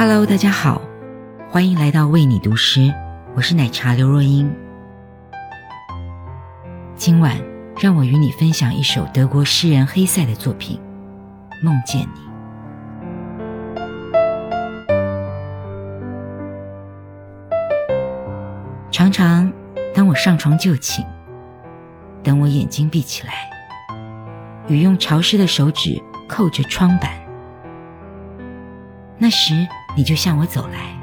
Hello，大家好，欢迎来到为你读诗，我是奶茶刘若英。今晚让我与你分享一首德国诗人黑塞的作品《梦见你》。常常，当我上床就寝，等我眼睛闭起来，雨用潮湿的手指扣着窗板，那时你就向我走来，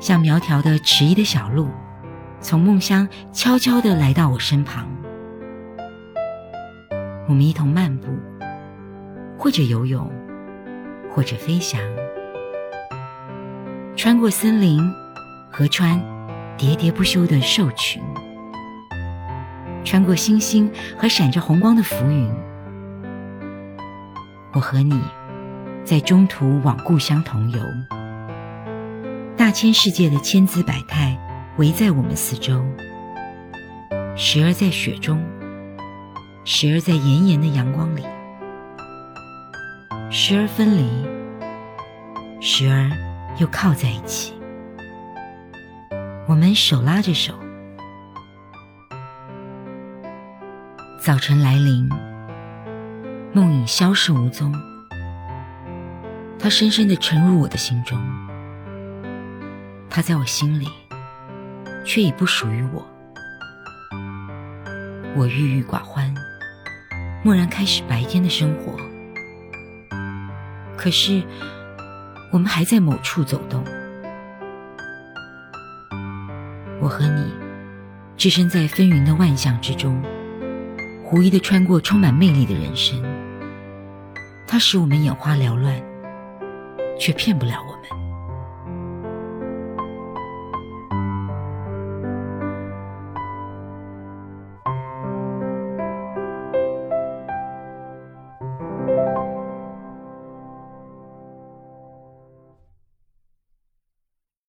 像苗条的迟疑的小鹿，从梦乡悄悄地来到我身旁。我们一同漫步，或者游泳，或者飞翔，穿过森林、河川。喋喋不休的兽群，穿过星星和闪着红光的浮云，我和你在中途往故乡同游。大千世界的千姿百态围在我们四周，时而在雪中，时而在炎炎的阳光里，时而分离，时而又靠在一起。我们手拉着手，早晨来临，梦影消失无踪。它深深的沉入我的心中，它在我心里，却已不属于我。我郁郁寡欢，蓦然开始白天的生活。可是，我们还在某处走动。我和你置身在纷纭的万象之中，狐疑的穿过充满魅力的人生。它使我们眼花缭乱，却骗不了我们。